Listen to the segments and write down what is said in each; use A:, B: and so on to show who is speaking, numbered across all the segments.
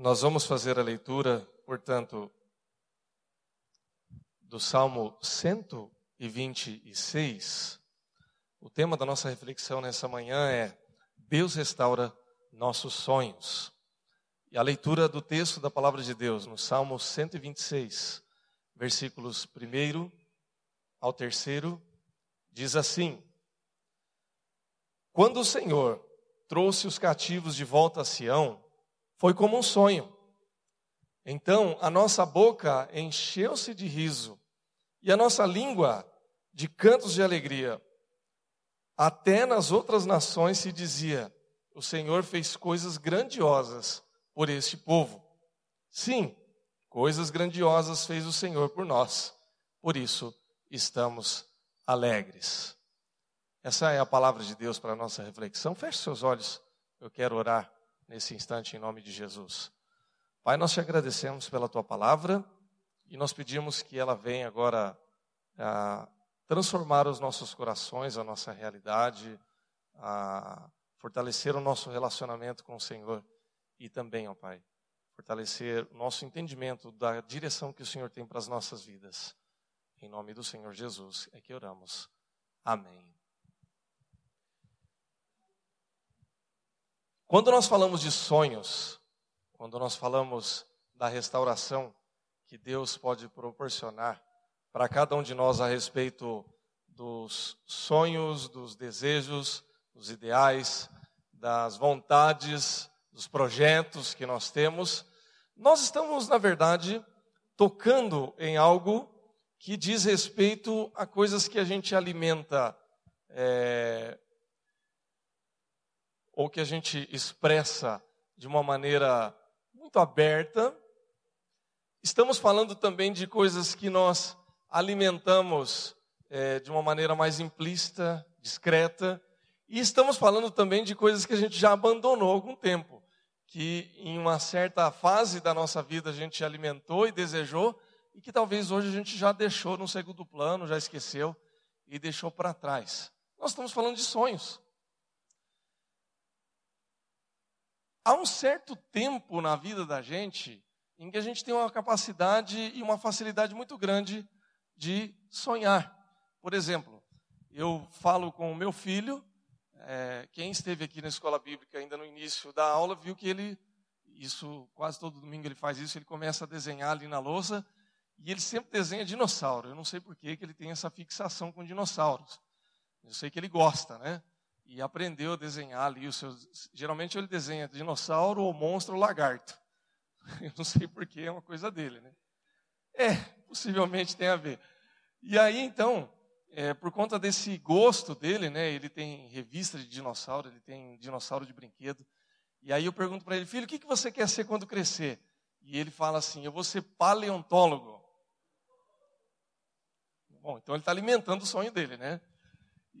A: Nós vamos fazer a leitura, portanto, do Salmo 126. O tema da nossa reflexão nessa manhã é Deus restaura nossos sonhos. E a leitura do texto da palavra de Deus no Salmo 126, versículos 1 ao 3, diz assim: Quando o Senhor trouxe os cativos de volta a Sião, foi como um sonho. Então a nossa boca encheu-se de riso e a nossa língua de cantos de alegria. Até nas outras nações se dizia: o Senhor fez coisas grandiosas por este povo. Sim, coisas grandiosas fez o Senhor por nós. Por isso estamos alegres. Essa é a palavra de Deus para a nossa reflexão. Feche seus olhos, eu quero orar nesse instante em nome de Jesus. Pai, nós te agradecemos pela tua palavra e nós pedimos que ela venha agora a transformar os nossos corações, a nossa realidade, a fortalecer o nosso relacionamento com o Senhor e também, ó Pai, fortalecer o nosso entendimento da direção que o Senhor tem para as nossas vidas. Em nome do Senhor Jesus é que oramos. Amém. Quando nós falamos de sonhos, quando nós falamos da restauração que Deus pode proporcionar para cada um de nós a respeito dos sonhos, dos desejos, dos ideais, das vontades, dos projetos que nós temos, nós estamos, na verdade, tocando em algo que diz respeito a coisas que a gente alimenta é, ou que a gente expressa de uma maneira muito aberta. Estamos falando também de coisas que nós alimentamos é, de uma maneira mais implícita, discreta. E estamos falando também de coisas que a gente já abandonou há algum tempo, que em uma certa fase da nossa vida a gente alimentou e desejou, e que talvez hoje a gente já deixou no segundo plano, já esqueceu e deixou para trás. Nós estamos falando de sonhos. Há um certo tempo na vida da gente em que a gente tem uma capacidade e uma facilidade muito grande de sonhar. Por exemplo, eu falo com o meu filho, é, quem esteve aqui na escola bíblica ainda no início da aula viu que ele, isso quase todo domingo ele faz isso, ele começa a desenhar ali na lousa e ele sempre desenha dinossauro. Eu não sei por que ele tem essa fixação com dinossauros. Eu sei que ele gosta, né? E aprendeu a desenhar ali os seus. Geralmente ele desenha dinossauro ou monstro ou lagarto. Eu não sei porquê, é uma coisa dele, né? É, possivelmente tem a ver. E aí então, é, por conta desse gosto dele, né? Ele tem revista de dinossauro, ele tem dinossauro de brinquedo. E aí eu pergunto para ele, filho, o que, que você quer ser quando crescer? E ele fala assim, eu vou ser paleontólogo. Bom, então ele está alimentando o sonho dele, né?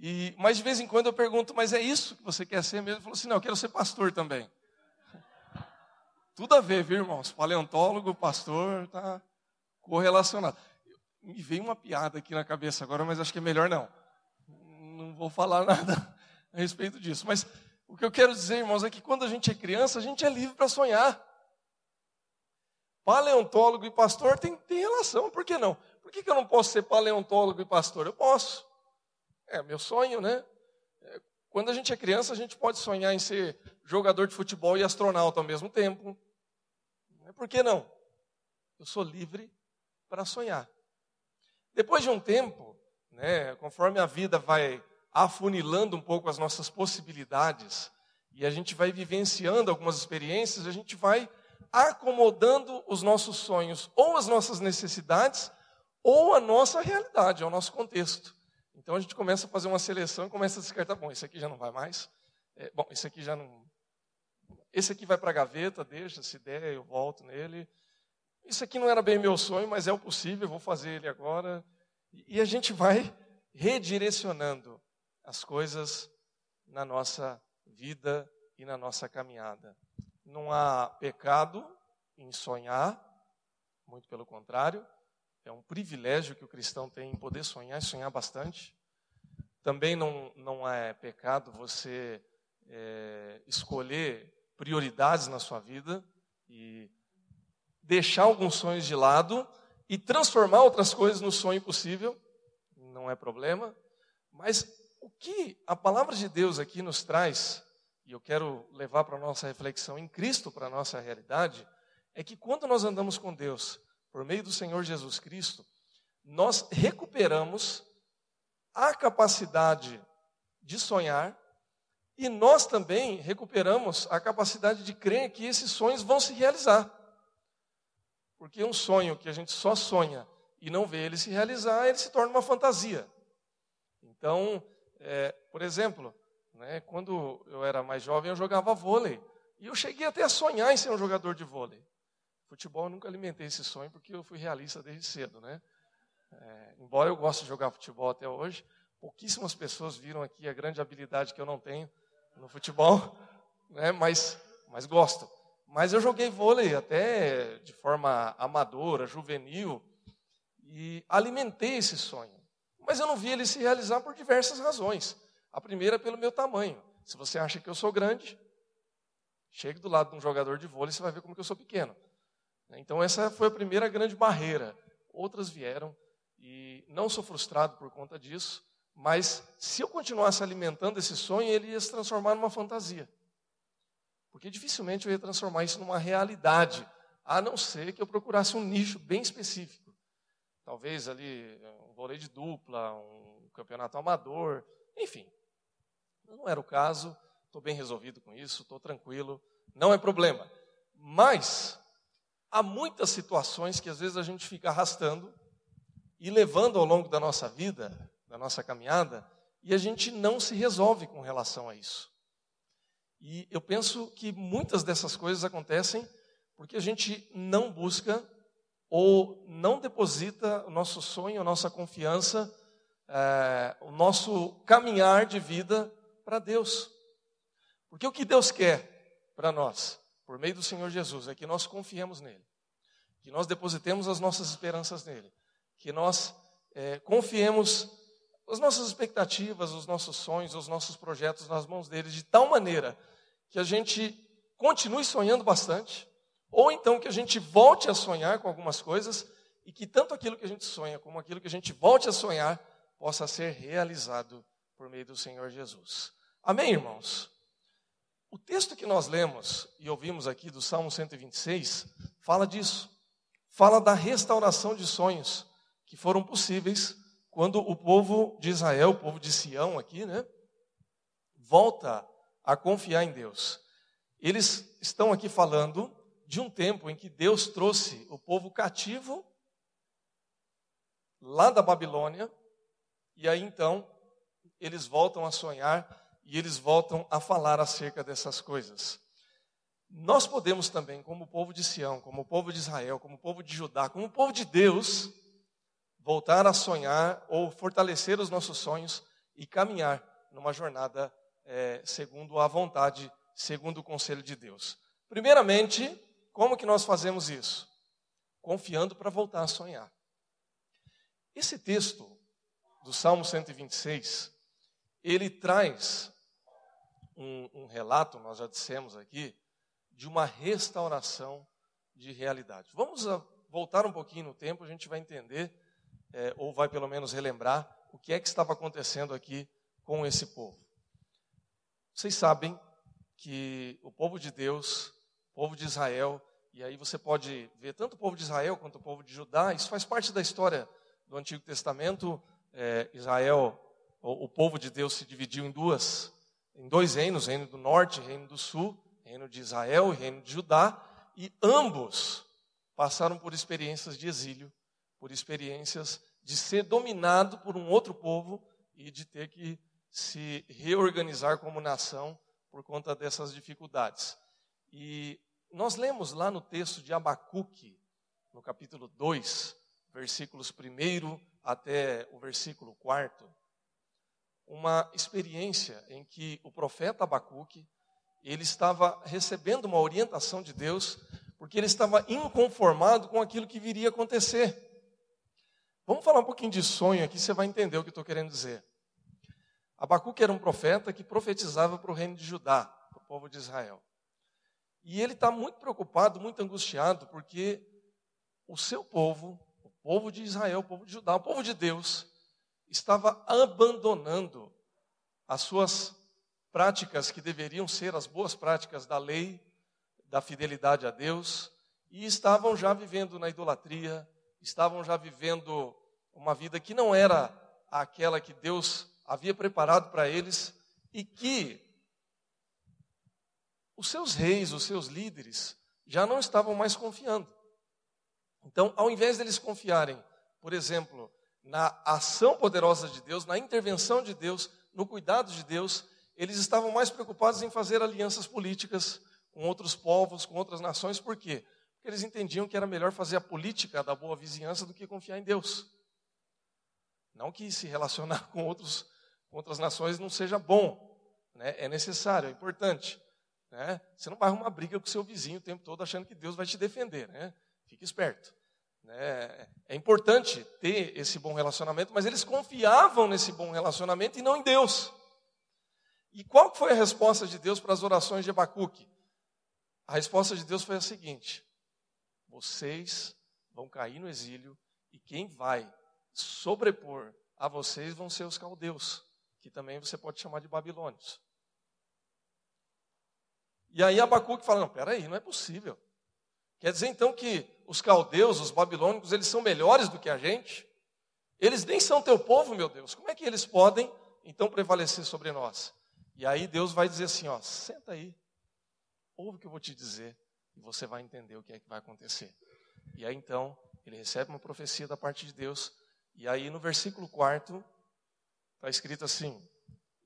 A: E, mas de vez em quando eu pergunto, mas é isso que você quer ser mesmo? Ele falou assim, não, eu quero ser pastor também. Tudo a ver, viu, irmãos? Paleontólogo, pastor, tá correlacionado. Me veio uma piada aqui na cabeça agora, mas acho que é melhor não. Não vou falar nada a respeito disso. Mas o que eu quero dizer, irmãos, é que quando a gente é criança, a gente é livre para sonhar. Paleontólogo e pastor tem, tem relação, por que não? Por que, que eu não posso ser paleontólogo e pastor? Eu posso. É meu sonho, né? É, quando a gente é criança, a gente pode sonhar em ser jogador de futebol e astronauta ao mesmo tempo. Por que não? Eu sou livre para sonhar. Depois de um tempo, né, conforme a vida vai afunilando um pouco as nossas possibilidades e a gente vai vivenciando algumas experiências, a gente vai acomodando os nossos sonhos ou as nossas necessidades ou a nossa realidade, ao nosso contexto. Então a gente começa a fazer uma seleção e começa a descartar, bom, esse aqui já não vai mais. É, bom, esse aqui já não. Esse aqui vai para a gaveta, deixa, se der, eu volto nele. Isso aqui não era bem meu sonho, mas é o possível, vou fazer ele agora. E a gente vai redirecionando as coisas na nossa vida e na nossa caminhada. Não há pecado em sonhar, muito pelo contrário, é um privilégio que o cristão tem em poder sonhar e sonhar bastante. Também não, não é pecado você é, escolher prioridades na sua vida. e deixar alguns sonhos de lado e transformar outras coisas no sonho possível, não é problema. Mas o que a palavra de Deus aqui nos traz, e eu quero levar para a nossa reflexão em Cristo, para a nossa realidade, é que quando nós andamos com Deus, por meio do Senhor Jesus Cristo, nós recuperamos a capacidade de sonhar e nós também recuperamos a capacidade de crer que esses sonhos vão se realizar. Porque um sonho que a gente só sonha e não vê ele se realizar, ele se torna uma fantasia. Então, é, por exemplo, né, quando eu era mais jovem, eu jogava vôlei. E eu cheguei até a sonhar em ser um jogador de vôlei. Futebol eu nunca alimentei esse sonho porque eu fui realista desde cedo, né? É, embora eu goste de jogar futebol até hoje, pouquíssimas pessoas viram aqui a grande habilidade que eu não tenho no futebol, né? mas, mas gosto. Mas eu joguei vôlei até de forma amadora, juvenil, e alimentei esse sonho. Mas eu não vi ele se realizar por diversas razões. A primeira é pelo meu tamanho. Se você acha que eu sou grande, chegue do lado de um jogador de vôlei, você vai ver como que eu sou pequeno. Então essa foi a primeira grande barreira. Outras vieram e não sou frustrado por conta disso, mas se eu continuasse alimentando esse sonho, ele ia se transformar numa fantasia. Porque dificilmente eu ia transformar isso numa realidade, a não ser que eu procurasse um nicho bem específico. Talvez ali um vôlei de dupla, um campeonato amador, enfim. Não era o caso, estou bem resolvido com isso, estou tranquilo, não é problema. Mas há muitas situações que às vezes a gente fica arrastando e levando ao longo da nossa vida, da nossa caminhada, e a gente não se resolve com relação a isso. E eu penso que muitas dessas coisas acontecem porque a gente não busca ou não deposita o nosso sonho, a nossa confiança, é, o nosso caminhar de vida para Deus. Porque o que Deus quer para nós, por meio do Senhor Jesus, é que nós confiemos nele, que nós depositemos as nossas esperanças nele, que nós é, confiemos as nossas expectativas, os nossos sonhos, os nossos projetos nas mãos dele, de tal maneira que a gente continue sonhando bastante, ou então que a gente volte a sonhar com algumas coisas e que tanto aquilo que a gente sonha como aquilo que a gente volte a sonhar possa ser realizado por meio do Senhor Jesus. Amém, irmãos? O texto que nós lemos e ouvimos aqui do Salmo 126 fala disso. Fala da restauração de sonhos que foram possíveis quando o povo de Israel, o povo de Sião aqui, né, volta a confiar em Deus. Eles estão aqui falando de um tempo em que Deus trouxe o povo cativo lá da Babilônia, e aí então eles voltam a sonhar e eles voltam a falar acerca dessas coisas. Nós podemos também, como povo de Sião, como povo de Israel, como povo de Judá, como povo de Deus, voltar a sonhar ou fortalecer os nossos sonhos e caminhar numa jornada é, segundo a vontade, segundo o conselho de Deus. Primeiramente, como que nós fazemos isso? Confiando para voltar a sonhar. Esse texto do Salmo 126, ele traz um, um relato, nós já dissemos aqui, de uma restauração de realidade. Vamos voltar um pouquinho no tempo, a gente vai entender é, ou vai pelo menos relembrar o que é que estava acontecendo aqui com esse povo. Vocês sabem que o povo de Deus, o povo de Israel, e aí você pode ver tanto o povo de Israel quanto o povo de Judá, isso faz parte da história do Antigo Testamento. É, Israel, o, o, povo de Deus se dividiu em duas, em dois reinos, reino do norte e reino do sul, reino de Israel e reino de Judá, e ambos passaram por experiências de exílio por experiências de ser dominado por um outro povo e de ter que se reorganizar como nação por conta dessas dificuldades. E nós lemos lá no texto de Abacuque, no capítulo 2, versículos 1 até o versículo 4, uma experiência em que o profeta Abacuque, ele estava recebendo uma orientação de Deus, porque ele estava inconformado com aquilo que viria a acontecer. Vamos falar um pouquinho de sonho aqui, você vai entender o que estou querendo dizer. Abacuque era um profeta que profetizava para o reino de Judá, para o povo de Israel. E ele está muito preocupado, muito angustiado, porque o seu povo, o povo de Israel, o povo de Judá, o povo de Deus, estava abandonando as suas práticas que deveriam ser as boas práticas da lei, da fidelidade a Deus, e estavam já vivendo na idolatria, estavam já vivendo uma vida que não era aquela que Deus havia preparado para eles e que os seus reis, os seus líderes, já não estavam mais confiando. Então, ao invés deles confiarem, por exemplo, na ação poderosa de Deus, na intervenção de Deus, no cuidado de Deus, eles estavam mais preocupados em fazer alianças políticas com outros povos, com outras nações, por quê? Porque eles entendiam que era melhor fazer a política da boa vizinhança do que confiar em Deus. Não que se relacionar com, outros, com outras nações não seja bom, né? é necessário, é importante. Né? Você não vai arrumar briga com seu vizinho o tempo todo achando que Deus vai te defender. Né? Fique esperto. Né? É importante ter esse bom relacionamento, mas eles confiavam nesse bom relacionamento e não em Deus. E qual foi a resposta de Deus para as orações de Abacuque? A resposta de Deus foi a seguinte: vocês vão cair no exílio e quem vai sobrepor a vocês vão ser os caldeus, que também você pode chamar de babilônios. E aí Abacuque fala: não, peraí, não é possível. Quer dizer então que os caldeus, os babilônicos, eles são melhores do que a gente? Eles nem são teu povo, meu Deus. Como é que eles podem então prevalecer sobre nós? E aí Deus vai dizer assim: ó, senta aí, ouve o que eu vou te dizer, e você vai entender o que é que vai acontecer. E aí então, ele recebe uma profecia da parte de Deus, e aí no versículo 4, está escrito assim: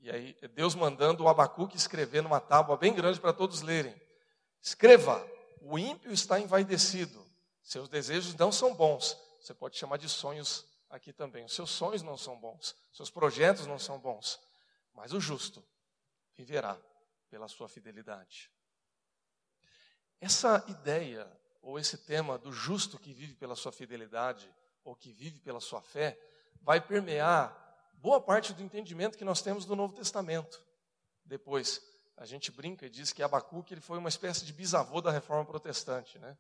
A: e aí, Deus mandando o Abacuque escrever numa tábua bem grande para todos lerem. Escreva: o ímpio está envaidecido, seus desejos não são bons. Você pode chamar de sonhos aqui também. Os seus sonhos não são bons, seus projetos não são bons. Mas o justo viverá pela sua fidelidade. Essa ideia, ou esse tema do justo que vive pela sua fidelidade, ou que vive pela sua fé, vai permear boa parte do entendimento que nós temos do Novo Testamento. Depois, a gente brinca e diz que Abacuque ele foi uma espécie de bisavô da reforma protestante, né?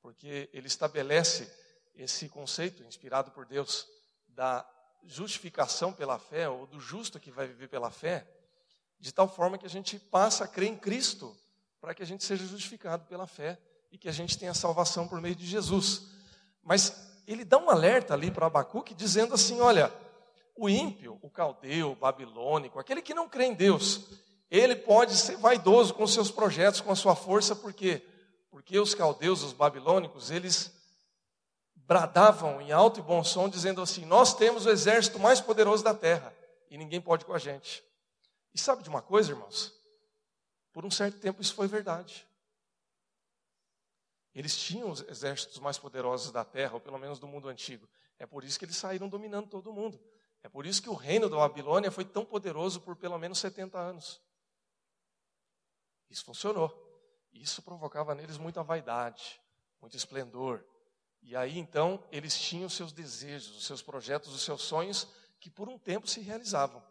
A: porque ele estabelece esse conceito, inspirado por Deus, da justificação pela fé, ou do justo que vai viver pela fé, de tal forma que a gente passa a crer em Cristo, para que a gente seja justificado pela fé e que a gente tenha salvação por meio de Jesus. Mas ele dá um alerta ali para Abacuque, dizendo assim: olha, o ímpio, o caldeu, o babilônico, aquele que não crê em Deus, ele pode ser vaidoso com seus projetos, com a sua força, por quê? Porque os caldeus, os babilônicos, eles bradavam em alto e bom som, dizendo assim: Nós temos o exército mais poderoso da terra e ninguém pode com a gente. E sabe de uma coisa, irmãos? Por um certo tempo isso foi verdade. Eles tinham os exércitos mais poderosos da terra, ou pelo menos do mundo antigo. É por isso que eles saíram dominando todo mundo. É por isso que o reino da Babilônia foi tão poderoso por pelo menos 70 anos. Isso funcionou. Isso provocava neles muita vaidade, muito esplendor. E aí então eles tinham seus desejos, os seus projetos, os seus sonhos que por um tempo se realizavam.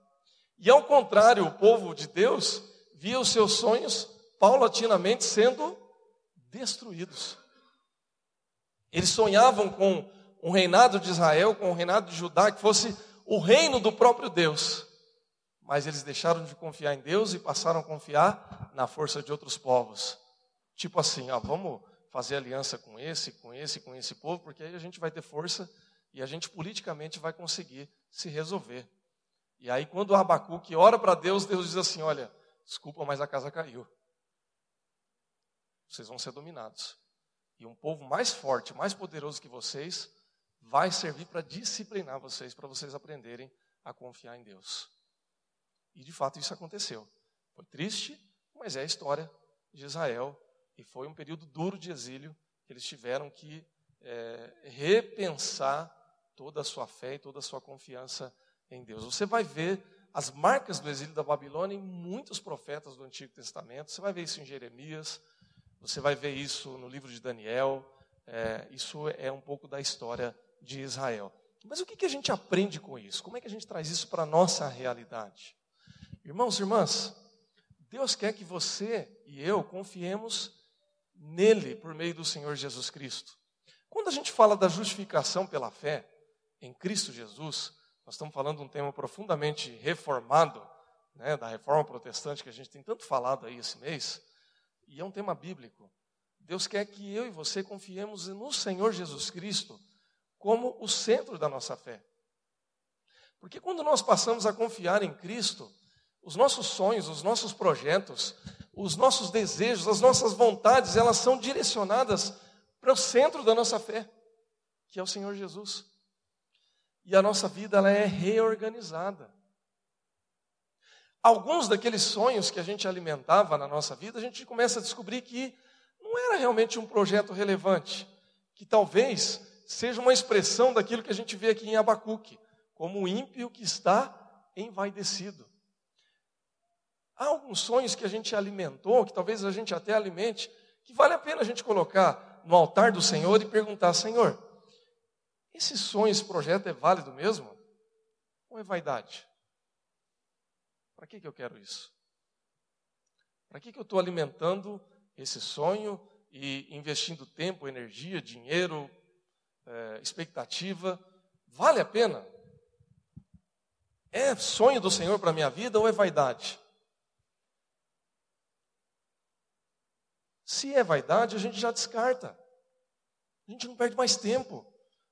A: E ao contrário, o povo de Deus via os seus sonhos paulatinamente sendo destruídos. Eles sonhavam com um reinado de Israel, com um reinado de Judá que fosse o reino do próprio Deus. Mas eles deixaram de confiar em Deus e passaram a confiar na força de outros povos. Tipo assim, ó, vamos fazer aliança com esse, com esse, com esse povo, porque aí a gente vai ter força e a gente politicamente vai conseguir se resolver. E aí, quando o Abacuque ora para Deus, Deus diz assim: Olha, desculpa, mas a casa caiu. Vocês vão ser dominados. E um povo mais forte, mais poderoso que vocês, vai servir para disciplinar vocês, para vocês aprenderem a confiar em Deus. E de fato isso aconteceu. Foi triste, mas é a história de Israel. E foi um período duro de exílio que eles tiveram que é, repensar toda a sua fé e toda a sua confiança em Deus. Você vai ver as marcas do exílio da Babilônia em muitos profetas do Antigo Testamento. Você vai ver isso em Jeremias, você vai ver isso no livro de Daniel. É, isso é um pouco da história de Israel. Mas o que, que a gente aprende com isso? Como é que a gente traz isso para a nossa realidade? Irmãos e irmãs, Deus quer que você e eu confiemos nele por meio do Senhor Jesus Cristo. Quando a gente fala da justificação pela fé em Cristo Jesus, nós estamos falando de um tema profundamente reformado, né, da reforma protestante que a gente tem tanto falado aí esse mês, e é um tema bíblico. Deus quer que eu e você confiemos no Senhor Jesus Cristo como o centro da nossa fé. Porque quando nós passamos a confiar em Cristo, os nossos sonhos, os nossos projetos, os nossos desejos, as nossas vontades, elas são direcionadas para o centro da nossa fé, que é o Senhor Jesus. E a nossa vida ela é reorganizada. Alguns daqueles sonhos que a gente alimentava na nossa vida, a gente começa a descobrir que não era realmente um projeto relevante, que talvez seja uma expressão daquilo que a gente vê aqui em Abacuque, como o ímpio que está envaidecido. Há alguns sonhos que a gente alimentou, que talvez a gente até alimente, que vale a pena a gente colocar no altar do Senhor e perguntar: Senhor, esse sonho, esse projeto é válido mesmo? Ou é vaidade? Para que, que eu quero isso? Para que, que eu estou alimentando esse sonho e investindo tempo, energia, dinheiro, é, expectativa? Vale a pena? É sonho do Senhor para a minha vida ou é vaidade? Se é vaidade, a gente já descarta. A gente não perde mais tempo.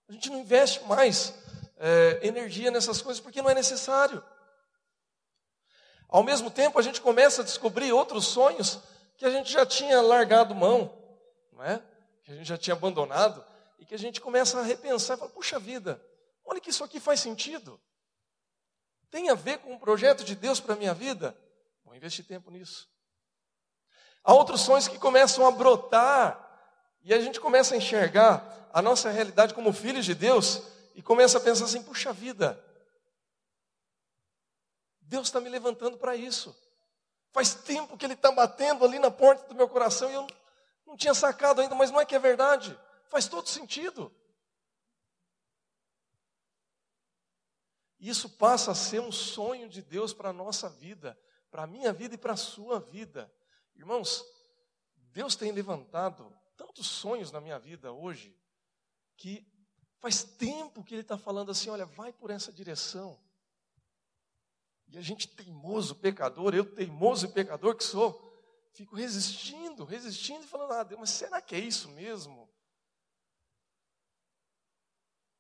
A: A gente não investe mais é, energia nessas coisas porque não é necessário. Ao mesmo tempo, a gente começa a descobrir outros sonhos que a gente já tinha largado mão, não é? que a gente já tinha abandonado, e que a gente começa a repensar e fala: puxa vida, olha que isso aqui faz sentido. Tem a ver com o projeto de Deus para a minha vida? Vou investir tempo nisso. Há outros sonhos que começam a brotar e a gente começa a enxergar a nossa realidade como filhos de Deus e começa a pensar assim: puxa vida, Deus está me levantando para isso. Faz tempo que Ele está batendo ali na porta do meu coração e eu não tinha sacado ainda, mas não é que é verdade. Faz todo sentido. Isso passa a ser um sonho de Deus para a nossa vida, para a minha vida e para a sua vida. Irmãos, Deus tem levantado tantos sonhos na minha vida hoje, que faz tempo que Ele está falando assim: olha, vai por essa direção. E a gente, teimoso, pecador, eu, teimoso e pecador que sou, fico resistindo, resistindo e falando: ah, Deus, mas será que é isso mesmo?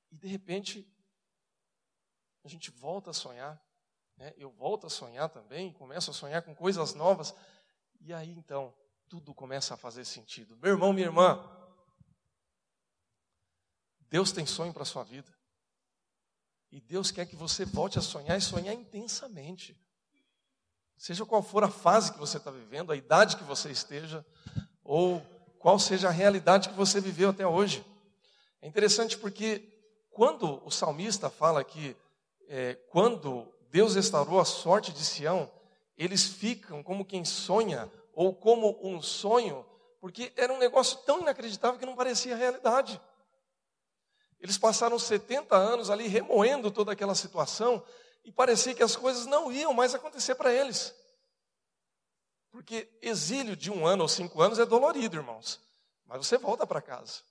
A: E de repente, a gente volta a sonhar, né? eu volto a sonhar também, começo a sonhar com coisas novas. E aí então, tudo começa a fazer sentido. Meu irmão, minha irmã, Deus tem sonho para a sua vida. E Deus quer que você volte a sonhar e sonhar intensamente. Seja qual for a fase que você está vivendo, a idade que você esteja, ou qual seja a realidade que você viveu até hoje. É interessante porque quando o salmista fala que é, quando Deus restaurou a sorte de Sião, eles ficam como quem sonha ou como um sonho, porque era um negócio tão inacreditável que não parecia realidade. Eles passaram 70 anos ali remoendo toda aquela situação e parecia que as coisas não iam mais acontecer para eles. Porque exílio de um ano ou cinco anos é dolorido, irmãos, mas você volta para casa.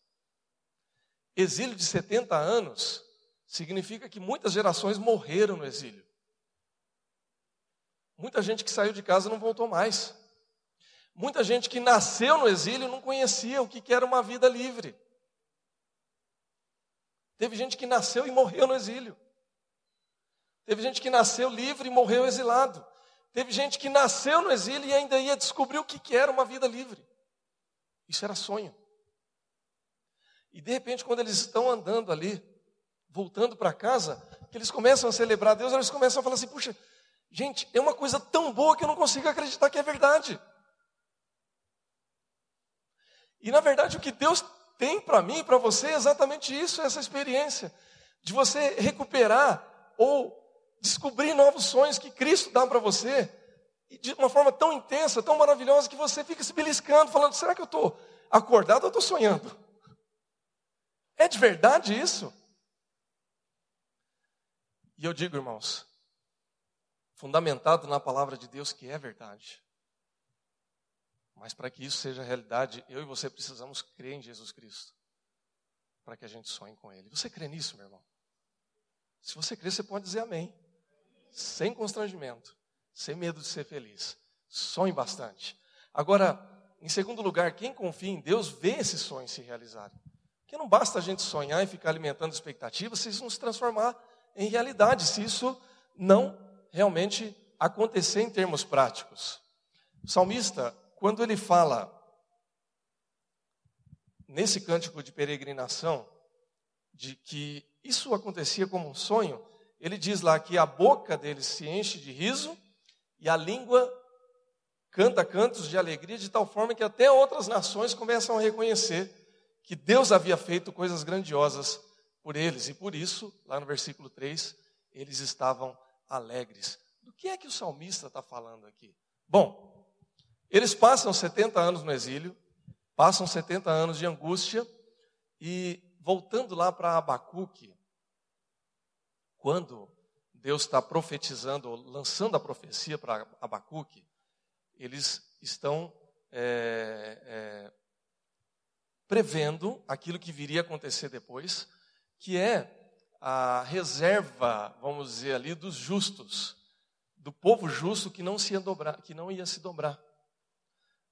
A: Exílio de 70 anos significa que muitas gerações morreram no exílio. Muita gente que saiu de casa não voltou mais. Muita gente que nasceu no exílio não conhecia o que era uma vida livre. Teve gente que nasceu e morreu no exílio. Teve gente que nasceu livre e morreu exilado. Teve gente que nasceu no exílio e ainda ia descobrir o que era uma vida livre. Isso era sonho. E de repente, quando eles estão andando ali, voltando para casa, que eles começam a celebrar Deus, eles começam a falar assim: puxa, Gente, é uma coisa tão boa que eu não consigo acreditar que é verdade. E na verdade o que Deus tem para mim e para você exatamente isso, essa experiência de você recuperar ou descobrir novos sonhos que Cristo dá para você de uma forma tão intensa, tão maravilhosa que você fica se beliscando, falando: será que eu estou acordado ou estou sonhando? É de verdade isso? E eu digo, irmãos, fundamentado na palavra de Deus, que é verdade. Mas para que isso seja realidade, eu e você precisamos crer em Jesus Cristo. Para que a gente sonhe com Ele. Você crê nisso, meu irmão? Se você crê, você pode dizer amém. Sem constrangimento. Sem medo de ser feliz. Sonhe bastante. Agora, em segundo lugar, quem confia em Deus vê esses sonhos se realizarem. Porque não basta a gente sonhar e ficar alimentando expectativas se isso não se transformar em realidade, se isso não realmente acontecer em termos práticos. O salmista, quando ele fala nesse cântico de peregrinação, de que isso acontecia como um sonho, ele diz lá que a boca dele se enche de riso e a língua canta cantos de alegria, de tal forma que até outras nações começam a reconhecer que Deus havia feito coisas grandiosas por eles, e por isso, lá no versículo 3, eles estavam alegres. Do que é que o salmista está falando aqui? Bom, eles passam 70 anos no exílio, passam 70 anos de angústia, e voltando lá para Abacuque, quando Deus está profetizando, lançando a profecia para Abacuque, eles estão é, é, prevendo aquilo que viria a acontecer depois, que é a reserva, vamos dizer ali, dos justos, do povo justo que não se ia dobrar, que não ia se dobrar,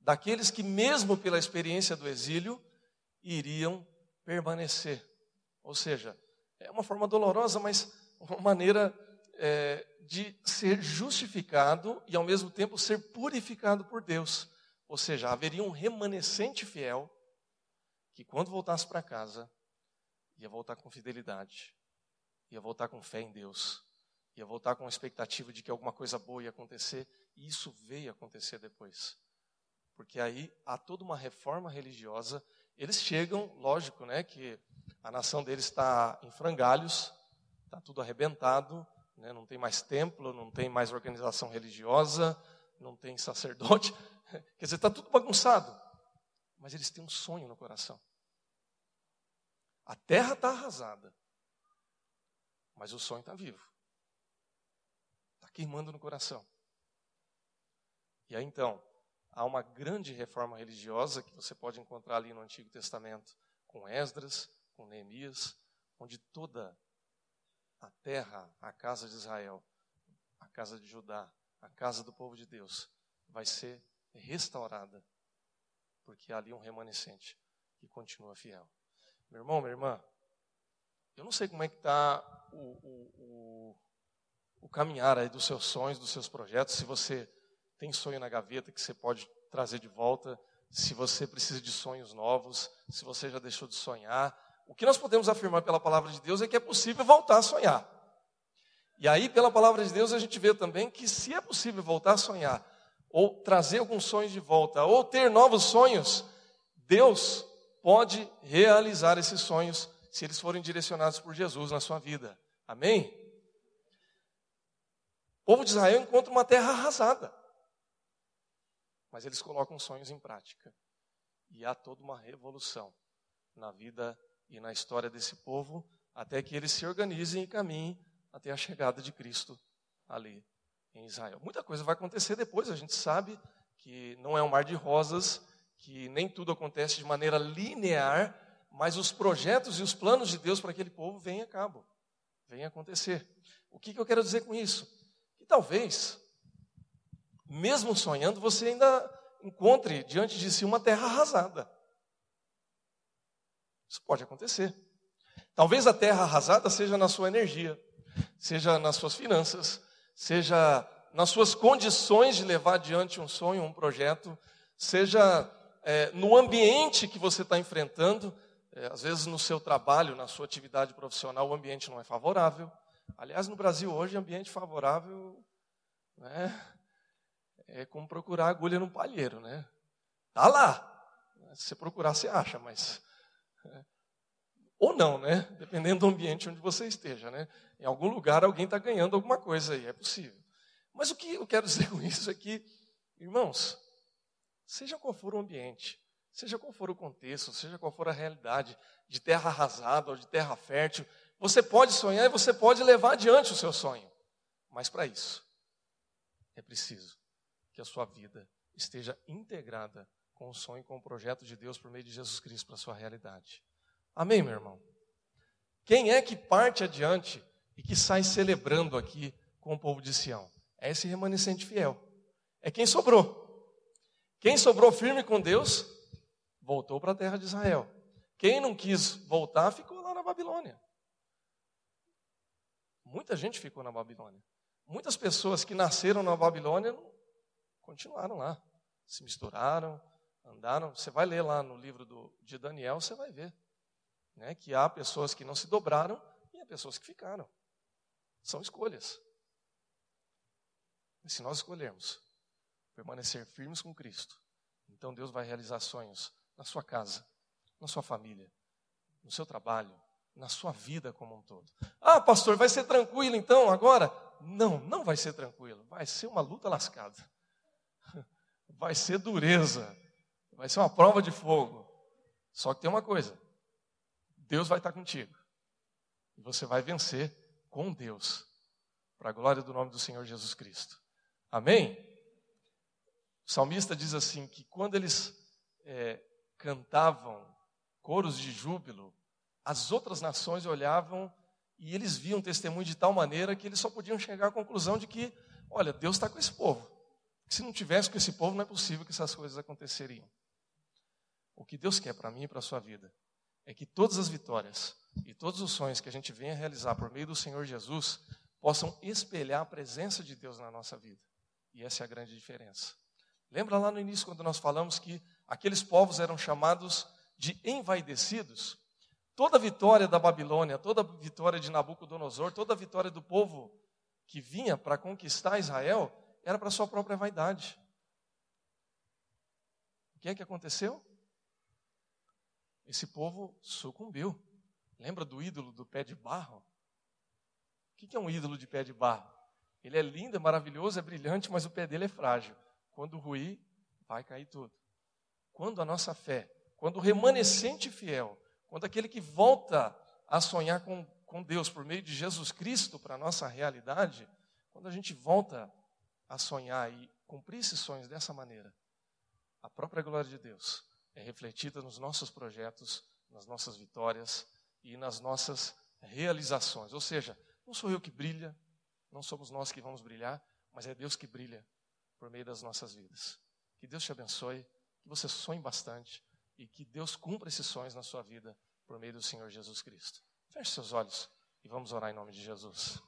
A: daqueles que mesmo pela experiência do exílio iriam permanecer. Ou seja, é uma forma dolorosa, mas uma maneira é, de ser justificado e ao mesmo tempo ser purificado por Deus. Ou seja, haveria um remanescente fiel que quando voltasse para casa ia voltar com fidelidade, ia voltar com fé em Deus, ia voltar com a expectativa de que alguma coisa boa ia acontecer, e isso veio acontecer depois. Porque aí há toda uma reforma religiosa. Eles chegam, lógico, né, que a nação deles está em frangalhos, está tudo arrebentado, né, não tem mais templo, não tem mais organização religiosa, não tem sacerdote, quer dizer, está tudo bagunçado. Mas eles têm um sonho no coração. A terra está arrasada, mas o sonho está vivo. Está queimando no coração. E aí então, há uma grande reforma religiosa que você pode encontrar ali no Antigo Testamento, com Esdras, com Neemias, onde toda a terra, a casa de Israel, a casa de Judá, a casa do povo de Deus, vai ser restaurada, porque há ali um remanescente que continua fiel. Meu irmão, minha irmã, eu não sei como é que está o, o, o, o caminhar aí dos seus sonhos, dos seus projetos, se você tem sonho na gaveta que você pode trazer de volta, se você precisa de sonhos novos, se você já deixou de sonhar. O que nós podemos afirmar pela palavra de Deus é que é possível voltar a sonhar. E aí, pela palavra de Deus, a gente vê também que se é possível voltar a sonhar, ou trazer alguns sonhos de volta, ou ter novos sonhos, Deus pode realizar esses sonhos se eles forem direcionados por Jesus na sua vida. Amém? O povo de Israel encontra uma terra arrasada, mas eles colocam sonhos em prática. E há toda uma revolução na vida e na história desse povo, até que eles se organizem e caminhem até a chegada de Cristo ali em Israel. Muita coisa vai acontecer depois, a gente sabe que não é um mar de rosas, que nem tudo acontece de maneira linear, mas os projetos e os planos de Deus para aquele povo vêm a cabo, vêm a acontecer. O que, que eu quero dizer com isso? Que talvez, mesmo sonhando, você ainda encontre diante de si uma terra arrasada. Isso pode acontecer. Talvez a terra arrasada seja na sua energia, seja nas suas finanças, seja nas suas condições de levar adiante um sonho, um projeto, seja é, no ambiente que você está enfrentando, é, às vezes no seu trabalho, na sua atividade profissional, o ambiente não é favorável. Aliás, no Brasil hoje, ambiente favorável né, é como procurar agulha no palheiro, né? Tá lá. Se você procurar, você acha, mas é, ou não, né? Dependendo do ambiente onde você esteja, né? Em algum lugar alguém está ganhando alguma coisa aí, é possível. Mas o que eu quero dizer com isso é que, irmãos, Seja qual for o ambiente, seja qual for o contexto, seja qual for a realidade, de terra arrasada ou de terra fértil, você pode sonhar e você pode levar adiante o seu sonho. Mas para isso, é preciso que a sua vida esteja integrada com o sonho, com o projeto de Deus por meio de Jesus Cristo para a sua realidade. Amém, meu irmão? Quem é que parte adiante e que sai celebrando aqui com o povo de Sião? É esse remanescente fiel. É quem sobrou. Quem sobrou firme com Deus, voltou para a terra de Israel. Quem não quis voltar, ficou lá na Babilônia. Muita gente ficou na Babilônia. Muitas pessoas que nasceram na Babilônia continuaram lá. Se misturaram, andaram. Você vai ler lá no livro do, de Daniel, você vai ver né, que há pessoas que não se dobraram e há pessoas que ficaram. São escolhas. E se nós escolhermos permanecer firmes com Cristo, então Deus vai realizar sonhos na sua casa, na sua família, no seu trabalho, na sua vida como um todo. Ah, pastor, vai ser tranquilo então agora? Não, não vai ser tranquilo. Vai ser uma luta lascada. Vai ser dureza. Vai ser uma prova de fogo. Só que tem uma coisa: Deus vai estar contigo. E você vai vencer com Deus, para a glória do nome do Senhor Jesus Cristo. Amém? O salmista diz assim: que quando eles é, cantavam coros de júbilo, as outras nações olhavam e eles viam testemunho de tal maneira que eles só podiam chegar à conclusão de que, olha, Deus está com esse povo. Se não tivesse com esse povo, não é possível que essas coisas aconteceriam. O que Deus quer para mim e para a sua vida é que todas as vitórias e todos os sonhos que a gente venha realizar por meio do Senhor Jesus possam espelhar a presença de Deus na nossa vida. E essa é a grande diferença. Lembra lá no início, quando nós falamos que aqueles povos eram chamados de envaidecidos? Toda vitória da Babilônia, toda vitória de Nabucodonosor, toda vitória do povo que vinha para conquistar Israel, era para sua própria vaidade. O que é que aconteceu? Esse povo sucumbiu. Lembra do ídolo do pé de barro? O que é um ídolo de pé de barro? Ele é lindo, é maravilhoso, é brilhante, mas o pé dele é frágil. Quando ruir, vai cair tudo. Quando a nossa fé, quando o remanescente fiel, quando aquele que volta a sonhar com, com Deus por meio de Jesus Cristo para a nossa realidade, quando a gente volta a sonhar e cumprir esses sonhos dessa maneira, a própria glória de Deus é refletida nos nossos projetos, nas nossas vitórias e nas nossas realizações. Ou seja, não sou eu que brilha, não somos nós que vamos brilhar, mas é Deus que brilha por meio das nossas vidas. Que Deus te abençoe, que você sonhe bastante e que Deus cumpra esses sonhos na sua vida por meio do Senhor Jesus Cristo. Feche seus olhos e vamos orar em nome de Jesus.